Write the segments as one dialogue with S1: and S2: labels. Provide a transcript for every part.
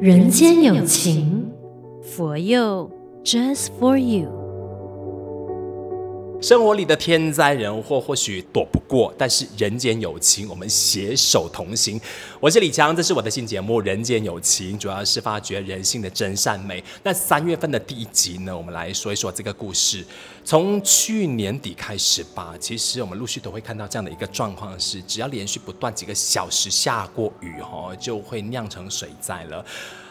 S1: 人间有情，佛佑 Just for you。
S2: 生活里的天灾人祸或许躲不过，但是人间有情，我们携手同行。我是李强，这是我的新节目《人间有情》，主要是发掘人性的真善美。那三月份的第一集呢，我们来说一说这个故事。从去年底开始吧，其实我们陆续都会看到这样的一个状况是，只要连续不断几个小时下过雨，哈，就会酿成水灾了。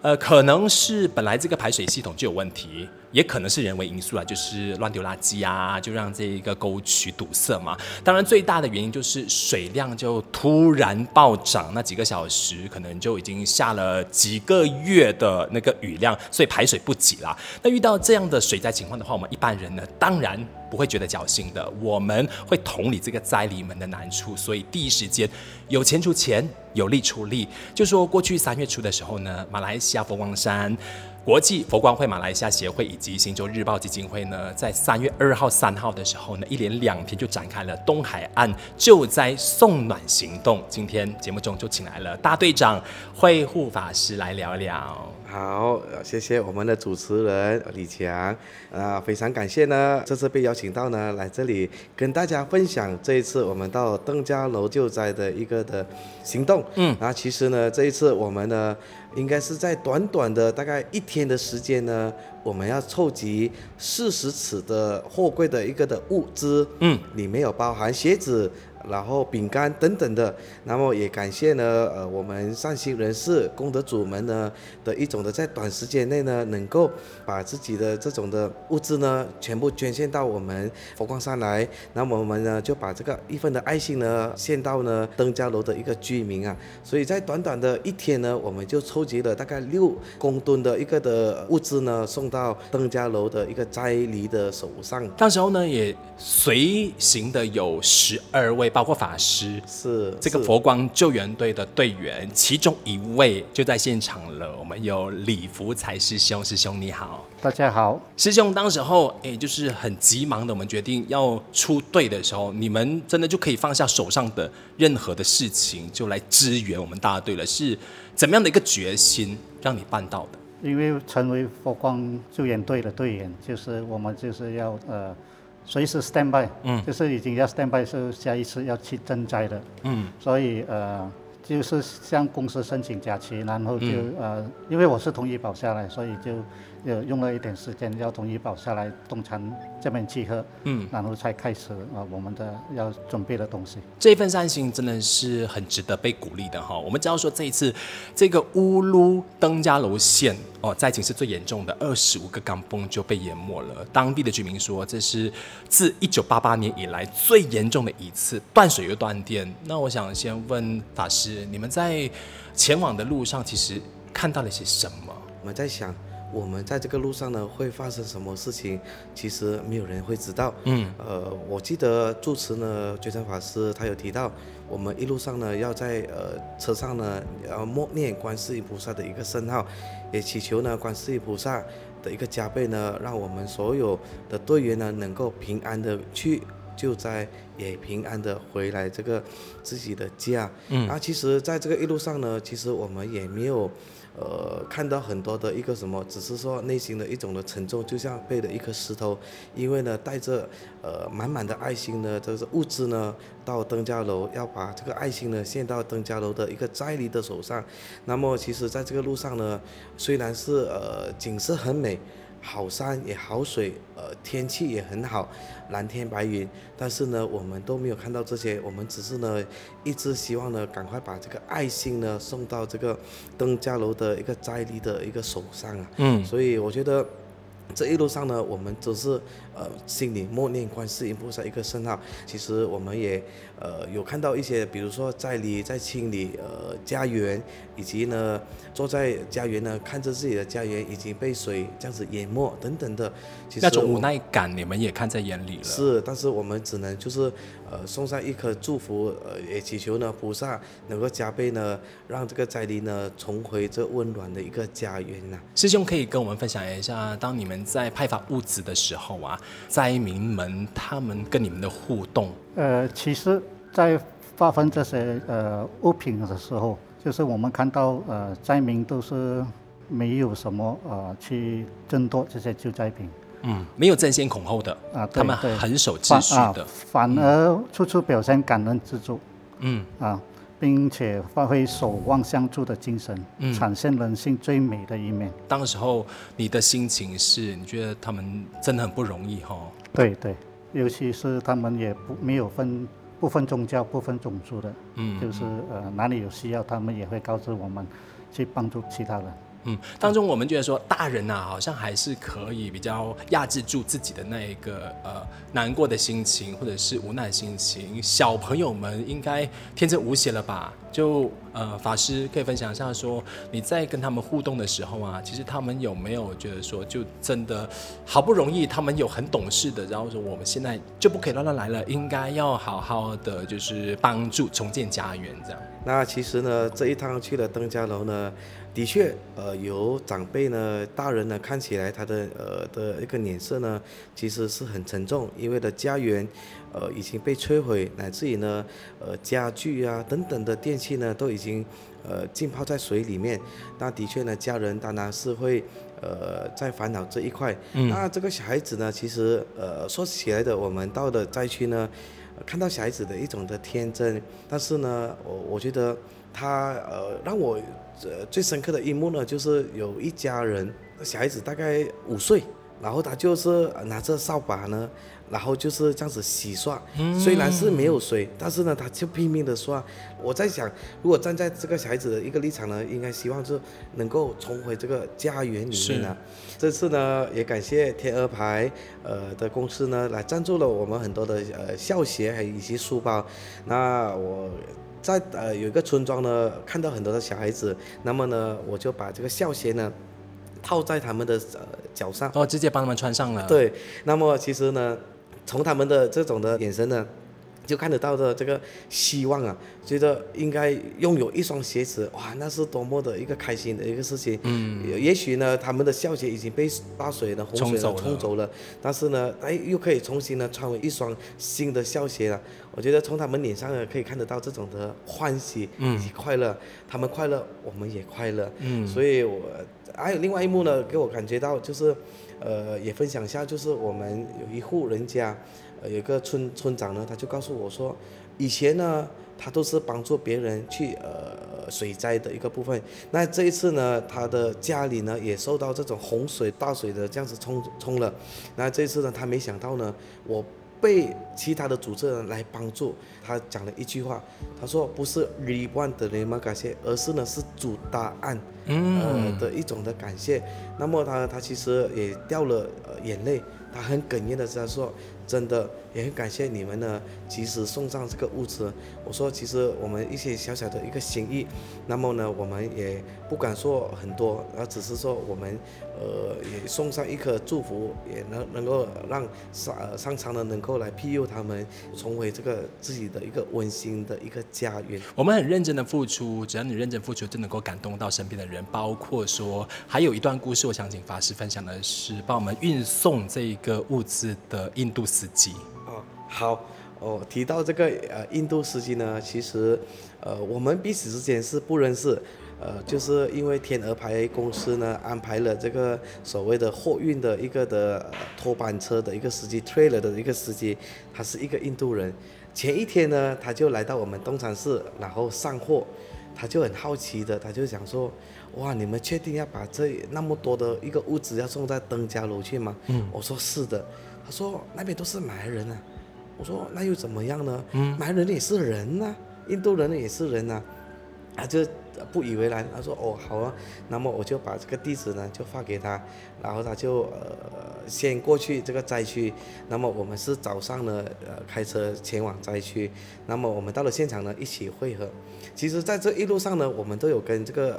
S2: 呃，可能是本来这个排水系统就有问题，也可能是人为因素啊，就是乱丢垃圾啊，就让这一个沟渠堵塞嘛。当然，最大的原因就是水量就突然暴涨，那几个小时可能就已经下了几个月的那个雨量，所以排水不及啦。那遇到这样的水灾情况的话，我们一般人呢，当然不会觉得侥幸的，我们会同理这个灾黎们的难处，所以第一时间有钱出钱。有力出力，就说过去三月初的时候呢，马来西亚佛光山国际佛光会马来西亚协会以及新洲日报基金会呢，在三月二号、三号的时候呢，一连两天就展开了东海岸救灾送暖行动。今天节目中就请来了大队长会护法师来聊聊。
S3: 好，谢谢我们的主持人李强，啊，非常感谢呢，这次被邀请到呢，来这里跟大家分享这一次我们到邓家楼救灾的一个的行动。嗯，啊，其实呢，这一次我们呢，应该是在短短的大概一天的时间呢，我们要凑集四十尺的货柜的一个的物资。嗯，里面有包含鞋子。然后饼干等等的，那么也感谢呢，呃，我们善心人士、功德主们呢的一种的，在短时间内呢，能够把自己的这种的物资呢，全部捐献到我们佛光山来。那么我们呢，就把这个一份的爱心呢，献到呢登嘉楼的一个居民啊。所以在短短的一天呢，我们就筹集了大概六公吨的一个的物资呢，送到登嘉楼的一个灾黎的手上。
S2: 到时候呢，也随行的有十二位。包括法师
S3: 是
S2: 这个佛光救援队的队员，其中一位就在现场了。我们有李福才师兄，师兄你好，
S4: 大家好。
S2: 师兄，当时候哎，就是很急忙的，我们决定要出队的时候，你们真的就可以放下手上的任何的事情，就来支援我们大队了。是怎么样的一个决心让你办到的？
S4: 因为成为佛光救援队的队员，就是我们就是要呃。随时 stand by，嗯，就是已经要 stand by，是下一次要去赈灾的，嗯，所以呃，就是向公司申请假期，然后就、嗯、呃，因为我是同意保下来，所以就。有用了一点时间，要从医保下来，东禅这边集合，嗯，然后才开始啊，我们的要准备的东西。
S2: 这份善心真的是很值得被鼓励的哈。我们知道说这一次这个乌鲁登嘉楼县哦，灾情是最严重的，二十五个岗棚就被淹没了。当地的居民说，这是自一九八八年以来最严重的一次断水又断电。那我想先问法师，你们在前往的路上，其实看到了些什么？
S3: 我们在想。我们在这个路上呢，会发生什么事情？其实没有人会知道。嗯，呃，我记得住持呢，觉诚法师他有提到，我们一路上呢，要在呃车上呢，要默念观世音菩萨的一个圣号，也祈求呢观世音菩萨的一个加倍呢，让我们所有的队员呢，能够平安的去救灾，也平安的回来这个自己的家。嗯，啊，其实在这个一路上呢，其实我们也没有。呃，看到很多的一个什么，只是说内心的一种的沉重，就像背了一颗石头，因为呢，带着呃满满的爱心呢，这是物资呢，到登嘉楼，要把这个爱心呢献到登嘉楼的一个灾黎的手上。那么，其实在这个路上呢，虽然是呃景色很美。好山也好水，呃，天气也很好，蓝天白云。但是呢，我们都没有看到这些，我们只是呢，一直希望呢，赶快把这个爱心呢送到这个登嘉楼的一个灾黎的一个手上啊。嗯。所以我觉得这一路上呢，我们都是呃心里默念观世音菩萨一个圣号。其实我们也呃有看到一些，比如说在里在清理呃家园。以及呢，坐在家园呢，看着自己的家园已经被水这样子淹没等等的，其实
S2: 那种无奈感你们也看在眼里了。
S3: 是，但是我们只能就是呃送上一颗祝福，呃也祈求呢菩萨能够加倍呢，让这个灾黎呢重回这温暖的一个家园呐、啊。
S2: 师兄可以跟我们分享一下，当你们在派发物资的时候啊，灾民们他们跟你们的互动？
S4: 呃，其实，在发放这些呃物品的时候。就是我们看到，呃，灾民都是没有什么呃去争夺这些救灾品。
S2: 嗯，没有争先恐后的
S4: 啊，
S2: 他们很守秩序的，
S4: 啊，反而处处表现感恩知足。嗯啊，并且发挥守望相助的精神，嗯，展现人性最美的一面。
S2: 当时候你的心情是，你觉得他们真的很不容易哈？
S4: 对对，尤其是他们也不没有分不分宗教、不分种族的，嗯，就是呃哪里有需要，他们也会告知我们，去帮助其他人。
S2: 嗯，当中我们觉得说，大人呐、啊，好像还是可以比较压制住自己的那一个呃难过的心情，或者是无奈的心情。小朋友们应该天真无邪了吧？就呃，法师可以分享一下说，你在跟他们互动的时候啊，其实他们有没有觉得说，就真的好不容易他们有很懂事的，然后说我们现在就不可以乱乱来了，应该要好好的就是帮助重建家园这样。
S3: 那其实呢，这一趟去了登嘉楼呢。的确，呃，有长辈呢，大人呢，看起来他的呃的一个脸色呢，其实是很沉重，因为的家园，呃，已经被摧毁，乃至于呢，呃，家具啊等等的电器呢，都已呃浸泡在水里面。那的确呢，家人当然是会呃在烦恼这一块。嗯。那这个小孩子呢，其实呃说起来的，我们到的灾区呢，看到小孩子的一种的天真，但是呢，我我觉得他呃让我。呃，最深刻的一幕呢，就是有一家人，小孩子大概五岁，然后他就是拿着扫把呢，然后就是这样子洗刷。嗯。虽然是没有水，但是呢，他就拼命的刷。我在想，如果站在这个小孩子的一个立场呢，应该希望是能够重回这个家园里面呢。这次呢，也感谢天鹅牌呃的公司呢，来赞助了我们很多的呃校鞋还有一些书包。那我。在呃有一个村庄呢，看到很多的小孩子，那么呢，我就把这个校鞋呢套在他们的呃脚上，
S2: 哦，直接帮他们穿上了。
S3: 对，那么其实呢，从他们的这种的眼神呢。就看得到的这个希望啊，觉得应该拥有一双鞋子，哇，那是多么的一个开心的一个事情。嗯，也许呢，他们的校鞋已经被大水的洪水冲走，走了，但是呢，哎，又可以重新呢穿回一双新的校鞋了。我觉得从他们脸上呢可以看得到这种的欢喜以及快乐，嗯、他们快乐，我们也快乐。嗯，所以我还有另外一幕呢，给我感觉到就是，呃，也分享一下，就是我们有一户人家。呃有个村村长呢，他就告诉我说，以前呢，他都是帮助别人去呃水灾的一个部分。那这一次呢，他的家里呢也受到这种洪水大水的这样子冲冲了。那这一次呢，他没想到呢，我被其他的主持人来帮助。他讲了一句话，他说不是 reward 的人们感谢，而是呢是主答案，呃的一种的感谢。那么他他其实也掉了呃眼泪，他很哽咽的在说。真的也很感谢你们呢，及时送上这个物资。我说，其实我们一些小小的一个心意，那么呢，我们也不敢说很多，而只是说我们，呃，也送上一颗祝福，也能能够让上上苍呢能够来庇佑他们，重回这个自己的一个温馨的一个家园。
S2: 我们很认真的付出，只要你认真付出，就能够感动到身边的人。包括说，还有一段故事，我想请法师分享的是，帮我们运送这个物资的印度司机
S3: 哦，好哦，提到这个呃印度司机呢，其实呃我们彼此之间是不认识，呃就是因为天鹅牌公司呢安排了这个所谓的货运的一个的、呃、拖板车的一个司机，trailer 的一个司机，他是一个印度人。前一天呢，他就来到我们东禅寺，然后上货，他就很好奇的，他就想说，哇，你们确定要把这那么多的一个物资要送在登嘉楼去吗？嗯，我说是的。他说那边都是马来人啊，我说那又怎么样呢？嗯，马来人也是人呐、啊，印度人也是人呐、啊，他就不以为然。他说哦好啊，那么我就把这个地址呢就发给他，然后他就呃先过去这个灾区。那么我们是早上呢呃开车前往灾区，那么我们到了现场呢一起会合。其实在这一路上呢，我们都有跟这个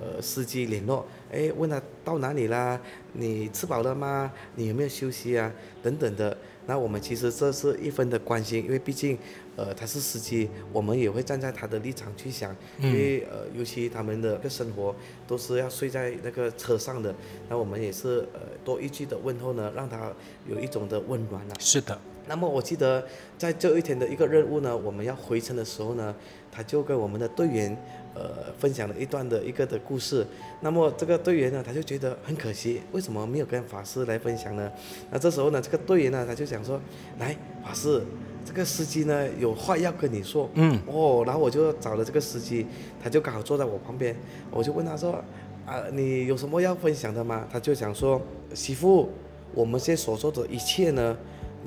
S3: 呃呃司机联络，哎问他到哪里啦？你吃饱了吗？你有没有休息啊？等等的。那我们其实这是一分的关心，因为毕竟呃他是司机，我们也会站在他的立场去想，因为呃尤其他们的个生活都是要睡在那个车上的，那我们也是呃多一句的问候呢，让他有一种的温暖啊。
S2: 是的。
S3: 那么我记得在这一天的一个任务呢，我们要回程的时候呢，他就跟我们的队员，呃，分享了一段的一个的故事。那么这个队员呢，他就觉得很可惜，为什么没有跟法师来分享呢？那这时候呢，这个队员呢，他就想说，来，法师，这个司机呢有话要跟你说。嗯。哦，然后我就找了这个司机，他就刚好坐在我旁边，我就问他说，啊，你有什么要分享的吗？他就想说，媳妇，我们现在所做的一切呢，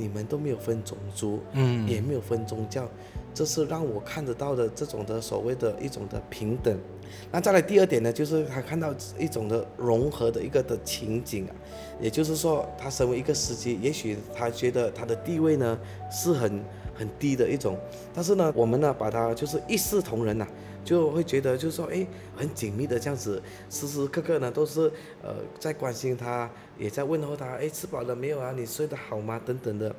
S3: 你们都没有分种族，嗯，也没有分宗教，这是让我看得到的这种的所谓的一种的平等。那再来第二点呢，就是他看到一种的融合的一个的情景啊，也就是说，他身为一个司机，也许他觉得他的地位呢是很很低的一种，但是呢，我们呢把他就是一视同仁呐、啊。就会觉得就是说，哎，很紧密的这样子，时时刻刻呢都是呃在关心他，也在问候他，哎，吃饱了没有啊？你睡得好吗？等等的。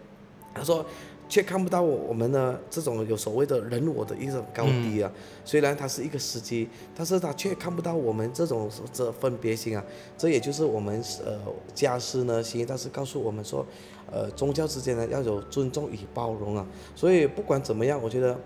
S3: 他说，却看不到我们呢这种有所谓的人我的一种高低啊。虽然他是一个司机，但是他却看不到我们这种这分别心啊。这也就是我们呃家师呢，行义大师告诉我们说，呃宗教之间呢要有尊重与包容啊。所以不管怎么样，我觉得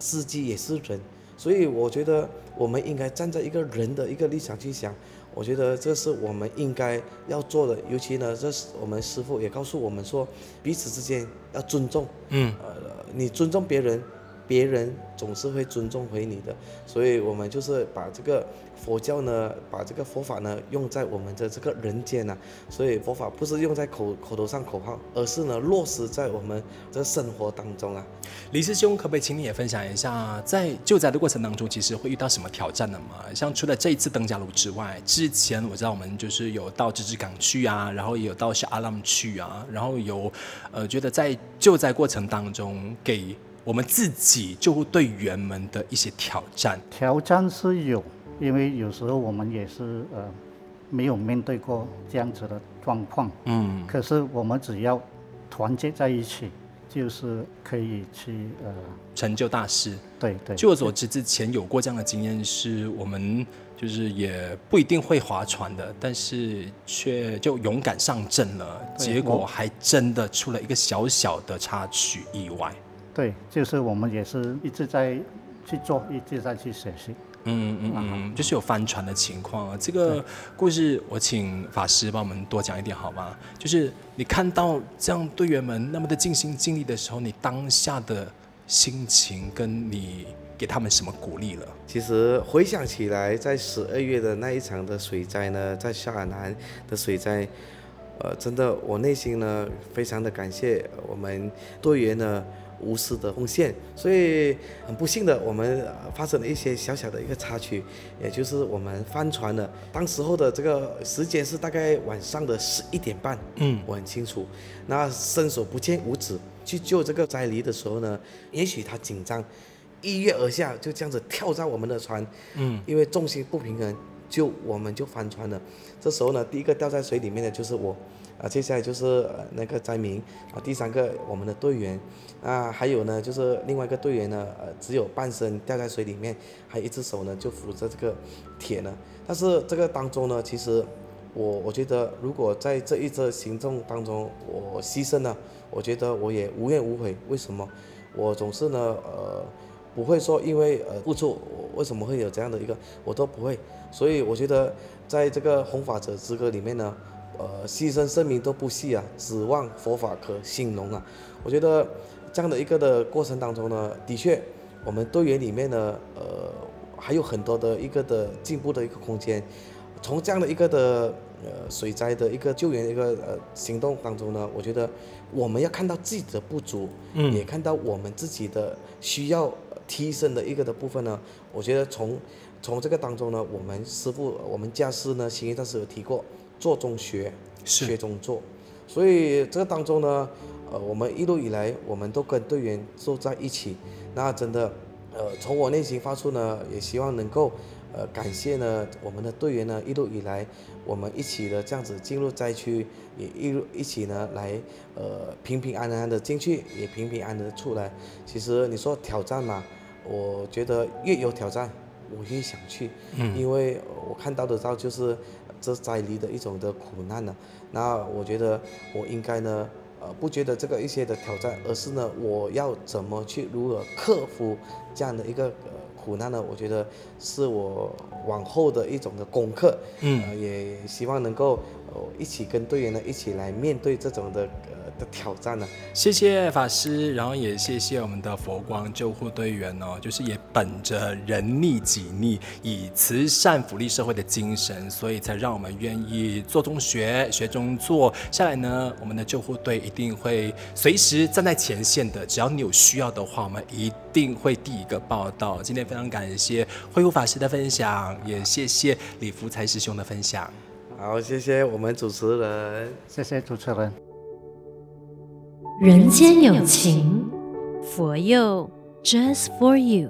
S3: 司机也是人。所以我觉得我们应该站在一个人的一个立场去想，我觉得这是我们应该要做的。尤其呢，这是我们师傅也告诉我们说，彼此之间要尊重。嗯，呃，你尊重别人。别人总是会尊重回你的，所以我们就是把这个佛教呢，把这个佛法呢用在我们的这个人间呐。所以佛法不是用在口口头上口号，而是呢落实在我们的生活当中啊。
S2: 李师兄，可不可以请你也分享一下，在救灾的过程当中，其实会遇到什么挑战的吗？像除了这一次登嘉楼之外，之前我知道我们就是有到芝芝港去啊，然后也有到小阿朗去啊，然后有呃觉得在救灾过程当中给。我们自己救护队员们的一些挑战，
S4: 挑战是有，因为有时候我们也是呃没有面对过这样子的状况，嗯，可是我们只要团结在一起，就是可以去呃
S2: 成就大事。
S4: 对对，
S2: 据我所知，之前有过这样的经验，是我们就是也不一定会划船的，但是却就勇敢上阵了，结果还真的出了一个小小的插曲意外。
S4: 对，就是我们也是一直在去做，一直在去学习。
S2: 嗯嗯嗯，就是有翻船的情况啊。这个故事我请法师帮我们多讲一点好吗？就是你看到这样队员们那么的尽心尽力的时候，你当下的心情跟你给他们什么鼓励了？
S3: 其实回想起来，在十二月的那一场的水灾呢，在下海南的水灾，呃，真的我内心呢非常的感谢我们队员呢。无私的奉献，所以很不幸的，我们发生了一些小小的一个插曲，也就是我们翻船了。当时候的这个时间是大概晚上的十一点半，嗯，我很清楚。那伸手不见五指去救这个灾离的时候呢，也许他紧张，一跃而下，就这样子跳在我们的船，嗯，因为重心不平衡，就我们就翻船了。这时候呢，第一个掉在水里面的就是我。啊，接下来就是那个灾民啊，第三个我们的队员，啊，还有呢就是另外一个队员呢，呃，只有半身掉在水里面，还有一只手呢就扶着这个铁呢。但是这个当中呢，其实我我觉得如果在这一次行动当中我牺牲了，我觉得我也无怨无悔。为什么？我总是呢呃不会说因为呃付出，为什么会有这样的一个我都不会。所以我觉得在这个弘法者之歌里面呢。呃，牺牲生命都不惜啊，指望佛法可兴隆啊！我觉得这样的一个的过程当中呢，的确，我们队员里面呢，呃，还有很多的一个的进步的一个空间。从这样的一个的呃水灾的一个救援的一个呃行动当中呢，我觉得我们要看到自己的不足，嗯，也看到我们自己的需要提升的一个的部分呢。我觉得从从这个当中呢，我们师傅，我们家师呢，行义大师有提过。做中学，学中做，所以这个当中呢，呃，我们一路以来，我们都跟队员坐在一起，那真的，呃，从我内心发出呢，也希望能够，呃，感谢呢，我们的队员呢，一路以来，我们一起的这样子进入灾区，也一路一起呢来，呃，平平安安的进去，也平平安安的出来。其实你说挑战嘛，我觉得越有挑战，我越想去，嗯，因为我看到的到就是。这灾离的一种的苦难呢，那我觉得我应该呢，呃不觉得这个一些的挑战，而是呢我要怎么去如何克服这样的一个呃苦难呢？我觉得是我往后的一种的功课，嗯、呃，也希望能够呃一起跟队员呢一起来面对这种的。呃的挑战呢？
S2: 谢谢法师，然后也谢谢我们的佛光救护队员哦，就是也本着人利己利，以慈善福利社会的精神，所以才让我们愿意做中学，学中做。下来呢，我们的救护队一定会随时站在前线的，只要你有需要的话，我们一定会第一个报道。今天非常感谢慧悟法师的分享，也谢谢李福才师兄的分享。
S3: 好，谢谢我们主持人，
S4: 谢谢主持人。
S1: 人间有情，佛佑，Just for you。